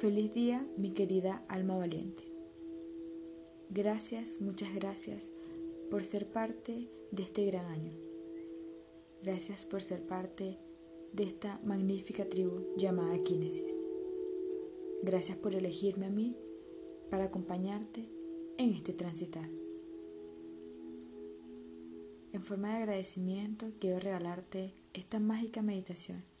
Feliz día, mi querida alma valiente. Gracias, muchas gracias por ser parte de este gran año. Gracias por ser parte de esta magnífica tribu llamada Kinesis. Gracias por elegirme a mí para acompañarte en este transitar. En forma de agradecimiento quiero regalarte esta mágica meditación.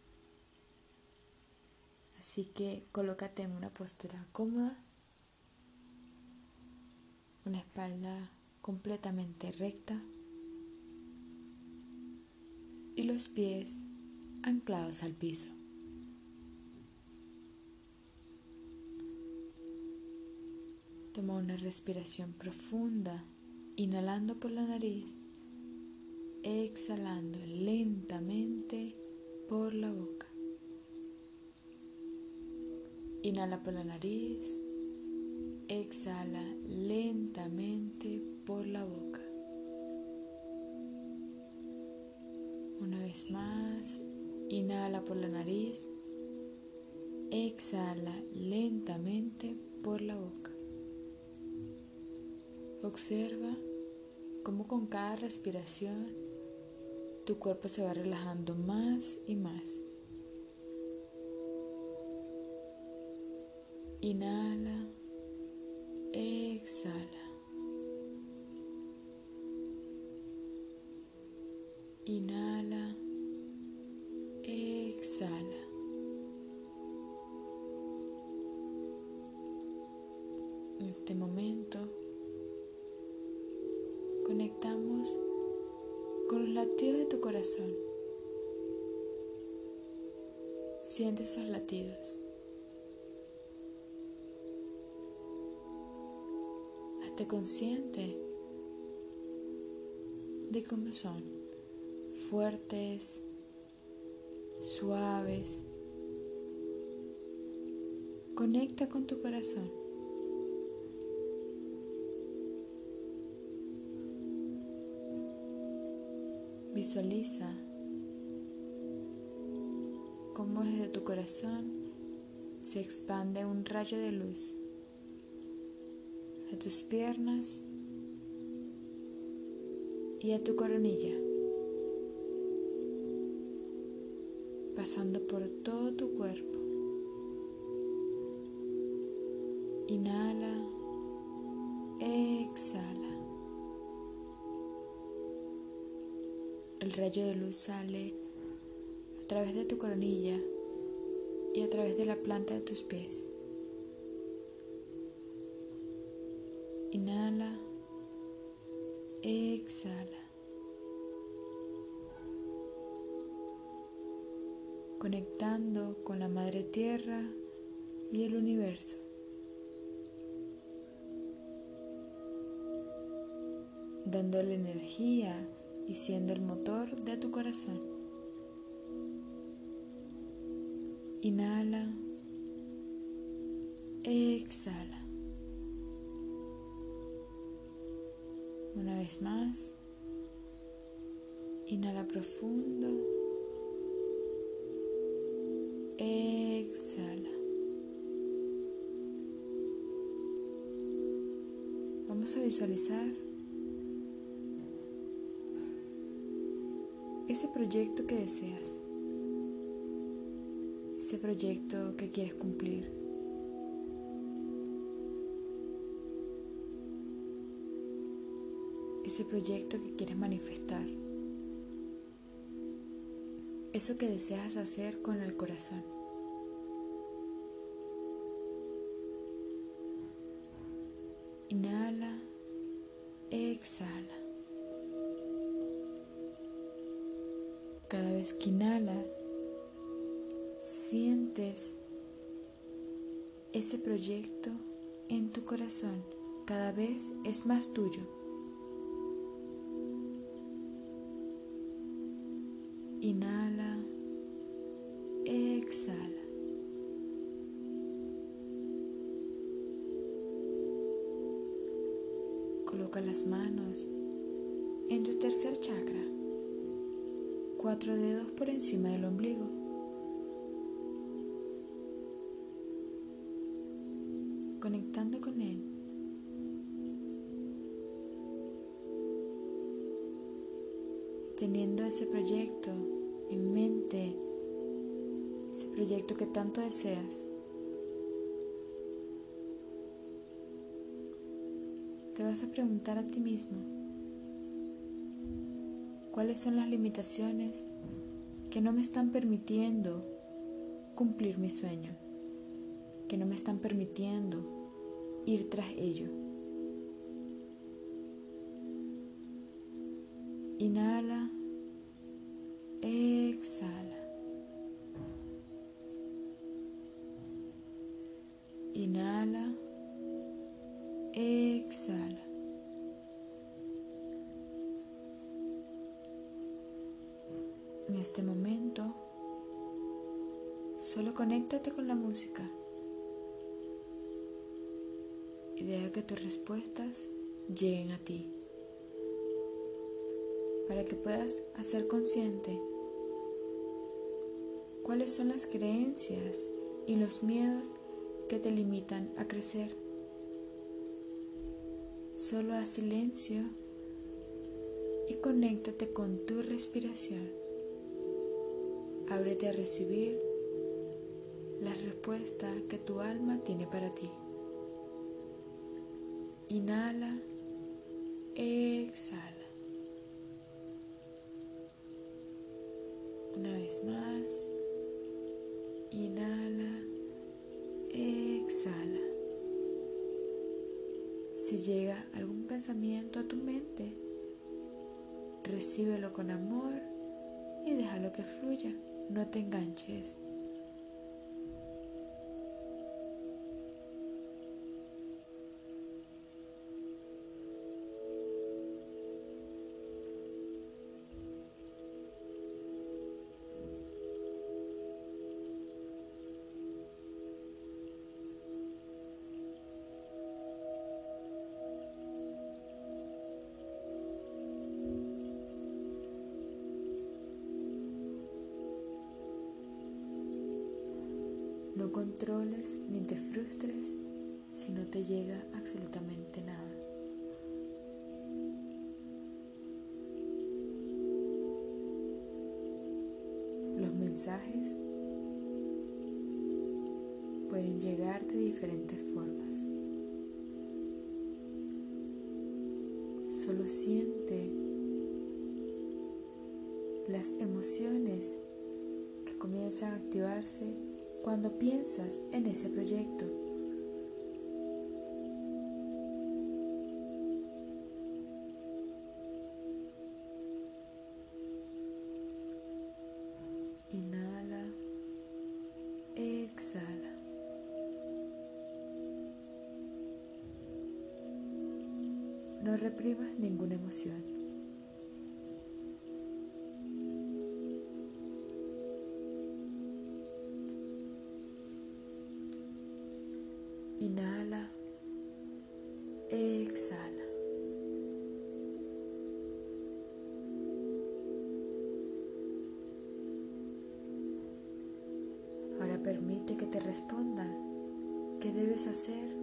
Así que colócate en una postura cómoda, una espalda completamente recta y los pies anclados al piso. Toma una respiración profunda, inhalando por la nariz, exhalando lentamente por la boca. Inhala por la nariz, exhala lentamente por la boca. Una vez más, inhala por la nariz, exhala lentamente por la boca. Observa cómo con cada respiración tu cuerpo se va relajando más y más. Inhala, exhala. Inhala, exhala. En este momento conectamos con los latidos de tu corazón. Siente esos latidos. Consciente de cómo son fuertes, suaves. Conecta con tu corazón. Visualiza cómo desde tu corazón se expande un rayo de luz a tus piernas y a tu coronilla, pasando por todo tu cuerpo. Inhala, exhala. El rayo de luz sale a través de tu coronilla y a través de la planta de tus pies. Inhala, exhala. Conectando con la Madre Tierra y el universo. Dándole energía y siendo el motor de tu corazón. Inhala, exhala. Una vez más, inhala profundo, exhala. Vamos a visualizar ese proyecto que deseas, ese proyecto que quieres cumplir. Ese proyecto que quieres manifestar. Eso que deseas hacer con el corazón. Inhala, exhala. Cada vez que inhalas, sientes ese proyecto en tu corazón. Cada vez es más tuyo. Inhala, exhala. Coloca las manos en tu tercer chakra cuatro dedos por encima del ombligo. conectando con Él. Teniendo ese proyecto en mente, ese proyecto que tanto deseas. Te vas a preguntar a ti mismo, ¿cuáles son las limitaciones que no me están permitiendo cumplir mi sueño? Que no me están permitiendo ir tras ello. Inhala, exhala. Inhala, exhala. En este momento, solo conéctate con la música y deja que tus respuestas lleguen a ti para que puedas hacer consciente cuáles son las creencias y los miedos que te limitan a crecer. Solo haz silencio y conéctate con tu respiración. Ábrete a recibir la respuesta que tu alma tiene para ti. Inhala, exhala. Una vez más, inhala, exhala. Si llega algún pensamiento a tu mente, recíbelo con amor y déjalo que fluya, no te enganches. No controles ni te frustres si no te llega absolutamente nada. Los mensajes pueden llegar de diferentes formas. Solo siente las emociones que comienzan a activarse cuando piensas en ese proyecto. Inhala, exhala. Ahora permite que te responda qué debes hacer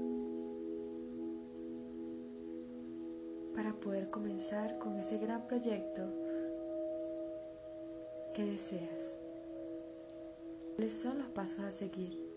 para poder comenzar con ese gran proyecto que deseas. ¿Cuáles son los pasos a seguir?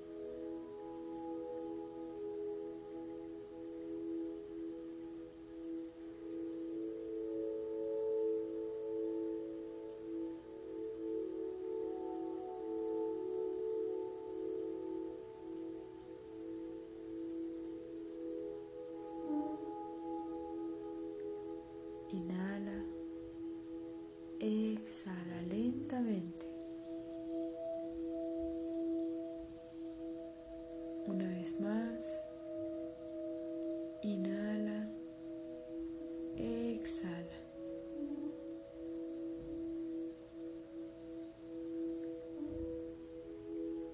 Exhala lentamente. Una vez más, inhala, exhala.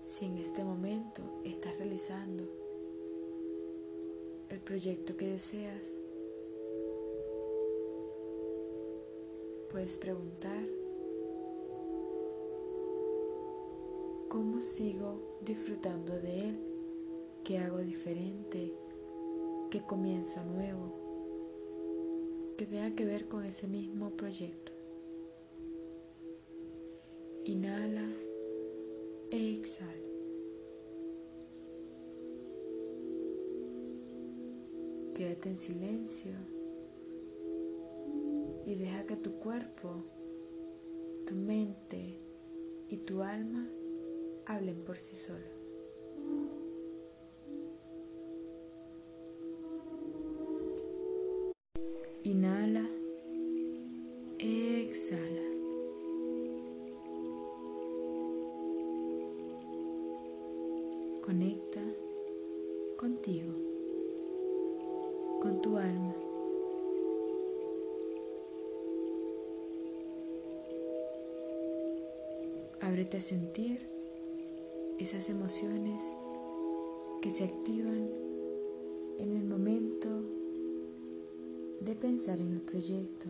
Si en este momento estás realizando el proyecto que deseas, Puedes preguntar, ¿cómo sigo disfrutando de él? qué hago diferente, qué comienzo nuevo, que tenga que ver con ese mismo proyecto. Inhala, exhala. Quédate en silencio y deja que tu cuerpo, tu mente y tu alma hablen por sí solos. Inhala, Ábrete a sentir esas emociones que se activan en el momento de pensar en el proyecto.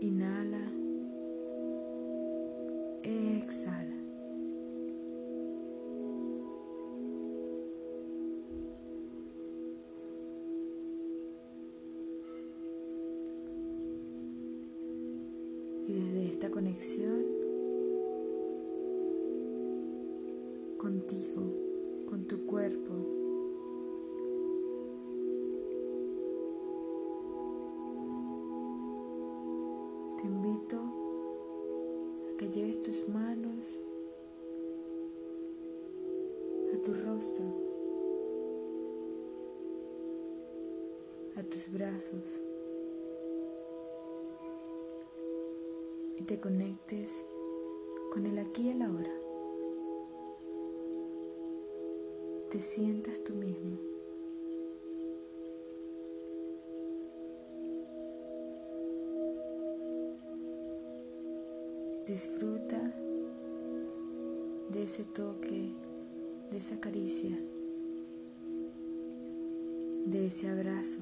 Inhala, exhala. Conexión contigo, con tu cuerpo, te invito a que lleves tus manos a tu rostro, a tus brazos. Y te conectes con el aquí y el ahora. Te sientas tú mismo. Disfruta de ese toque, de esa caricia, de ese abrazo.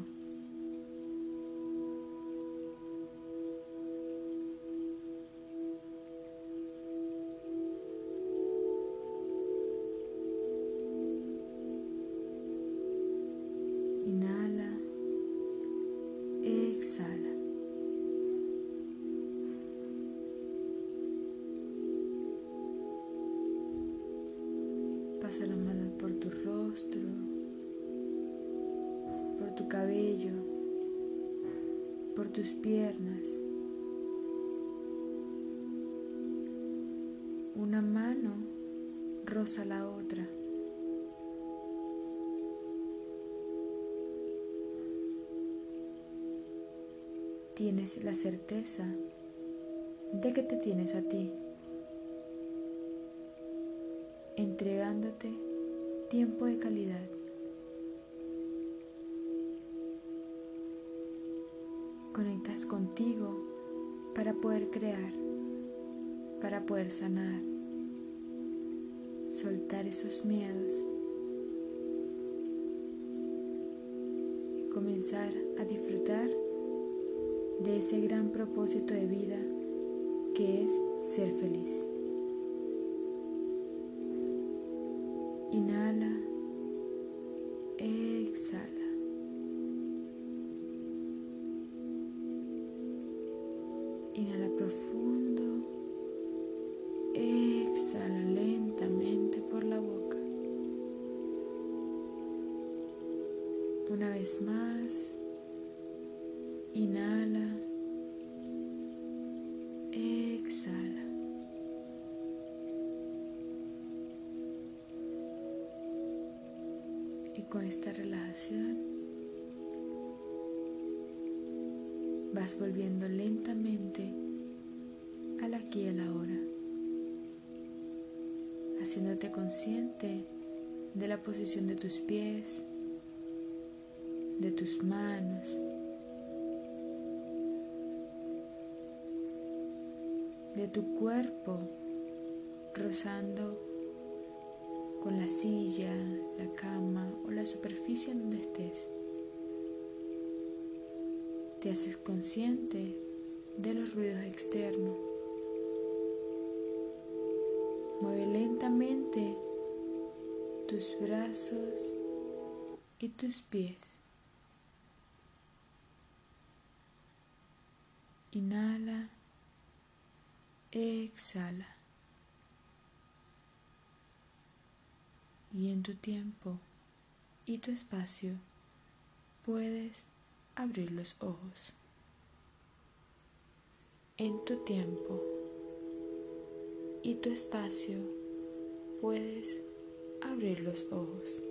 Pasa las manos por tu rostro, por tu cabello, por tus piernas. Una mano roza la otra. Tienes la certeza de que te tienes a ti. Entregándote tiempo de calidad. Conectas contigo para poder crear, para poder sanar, soltar esos miedos y comenzar a disfrutar de ese gran propósito de vida que es ser feliz. Inhala, con esta relajación. Vas volviendo lentamente al aquí y a la hora, haciéndote consciente de la posición de tus pies, de tus manos, de tu cuerpo rozando con la silla, la cama o la superficie en donde estés. te haces consciente de los ruidos externos. Mueve lentamente tus brazos y tus pies. Inhala, exhala. Y en tu tiempo y tu espacio puedes abrir los ojos. En tu tiempo y tu espacio puedes abrir los ojos.